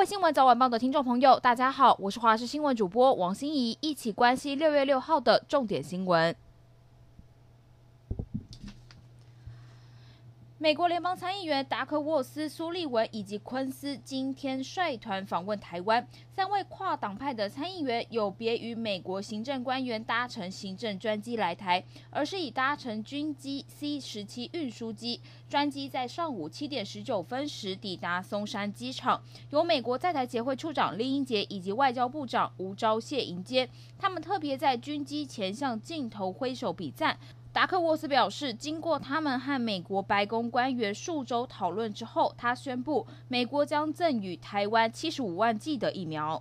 各位新闻早晚报的听众朋友，大家好，我是华视新闻主播王心怡，一起关心六月六号的重点新闻。美国联邦参议员达克沃斯、苏利文以及昆斯今天率团访问台湾。三位跨党派的参议员有别于美国行政官员搭乘行政专机来台，而是以搭乘军机 C 十七运输机。专机在上午七点十九分时抵达松山机场，由美国在台协会处长林英杰以及外交部长吴钊燮迎接。他们特别在军机前向镜头挥手比赞。达克沃斯表示，经过他们和美国白宫官员数周讨论之后，他宣布美国将赠予台湾七十五万剂的疫苗。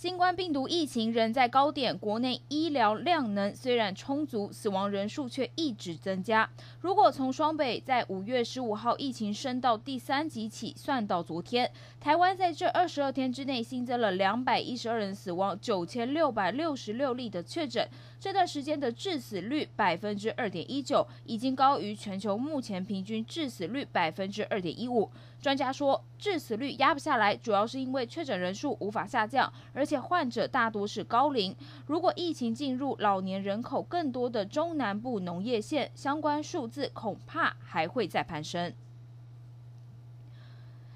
新冠病毒疫情仍在高点，国内医疗量能虽然充足，死亡人数却一直增加。如果从双北在五月十五号疫情升到第三级起算到昨天，台湾在这二十二天之内新增了两百一十二人死亡，九千六百六十六例的确诊。这段时间的致死率百分之二点一九，已经高于全球目前平均致死率百分之二点一五。专家说，致死率压不下来，主要是因为确诊人数无法下降，而且患者大多是高龄。如果疫情进入老年人口更多的中南部农业县，相关数字恐怕还会再攀升。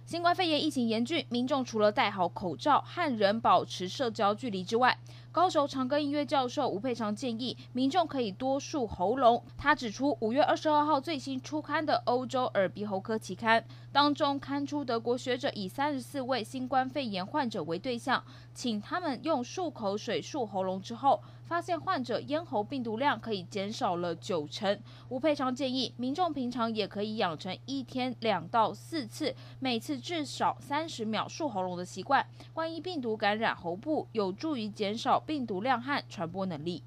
新冠肺炎疫情严峻，民众除了戴好口罩和人保持社交距离之外，高雄长庚医院教授吴佩长建议民众可以多漱喉咙。他指出，五月二十二号最新出刊的欧洲耳鼻喉科期刊当中，刊出德国学者以三十四位新冠肺炎患者为对象，请他们用漱口水漱喉咙之后，发现患者咽喉病毒量可以减少了九成。吴佩昌建议民众平常也可以养成一天两到四次，每次至少三十秒漱喉咙的习惯。万一病毒感染喉部，有助于减少。病毒量和传播能力。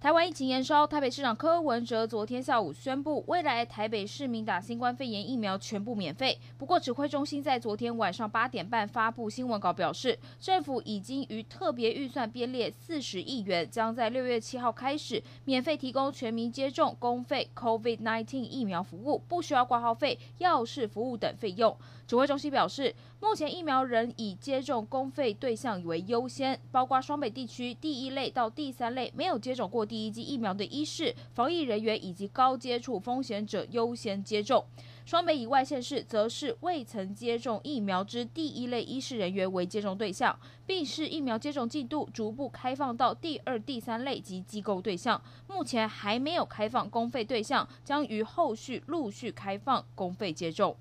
台湾疫情延烧，台北市长柯文哲昨天下午宣布，未来台北市民打新冠肺炎疫苗全部免费。不过，指挥中心在昨天晚上八点半发布新闻稿，表示政府已经于特别预算编列四十亿元，将在六月七号开始免费提供全民接种公费 COVID-19 疫苗服务，不需要挂号费、药事服务等费用。指挥中心表示，目前疫苗仍以接种公费对象为优先，包括双北地区第一类到第三类没有接种过第一剂疫苗的医师、防疫人员以及高接触风险者优先接种。双北以外县市则是未曾接种疫苗之第一类医师人员为接种对象，并视疫苗接种进度逐步开放到第二、第三类及机构对象。目前还没有开放公费对象，将于后续陆续开放公费接种。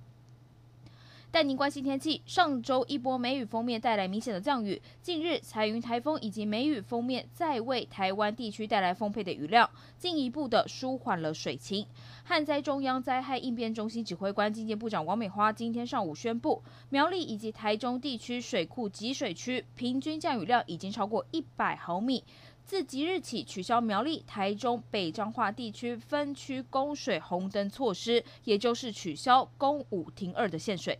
带您关心天气。上周一波梅雨锋面带来明显的降雨，近日彩云台风以及梅雨锋面再为台湾地区带来丰沛的雨量，进一步的舒缓了水情。旱灾中央灾害应变中心指挥官、经济部长王美花今天上午宣布，苗栗以及台中地区水库集水区平均降雨量已经超过一百毫米。自即日起取消苗栗、台中、北彰化地区分区供水红灯措施，也就是取消供五停二的限水。